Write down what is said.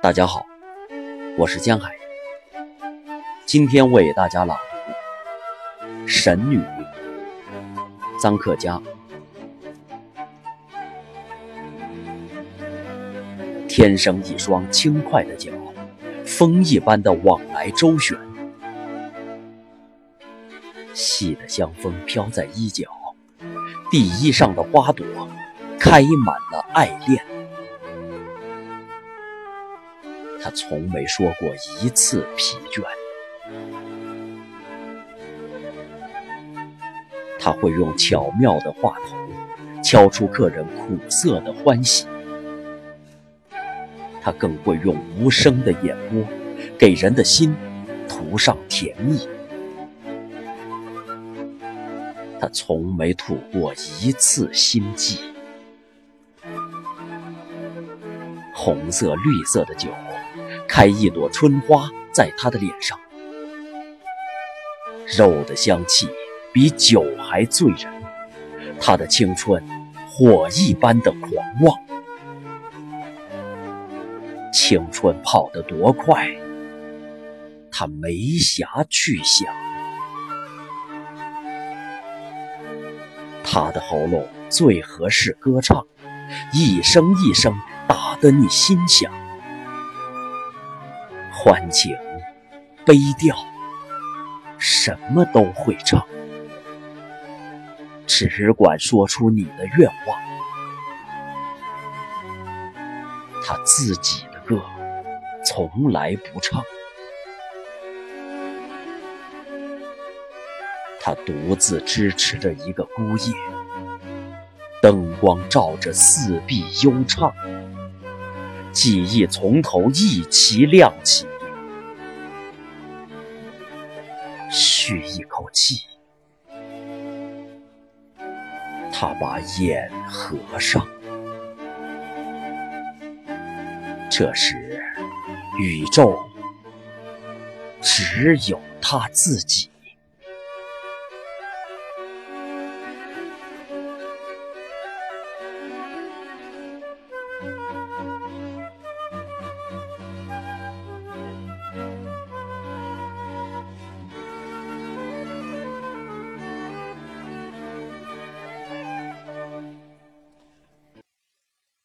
大家好，我是江海，今天为大家朗读《神女》，臧克家。天生一双轻快的脚，风一般的往来周旋，细的香风飘在衣角，地衣上的花朵开满了爱恋。他从没说过一次疲倦。他会用巧妙的话头敲出客人苦涩的欢喜。他更会用无声的眼波给人的心涂上甜蜜。他从没吐过一次心悸。红色、绿色的酒。开一朵春花在他的脸上，肉的香气比酒还醉人。他的青春火一般的狂妄，青春跑得多快，他没暇去想。他的喉咙最合适歌唱，一声一声打得你心响。欢情、悲调，什么都会唱，只管说出你的愿望。他自己从来不唱，他独自支持着一个孤夜，灯光照着四壁幽唱。记忆从头一齐亮起，吁一口气，他把眼合上。这时，宇宙只有他自己。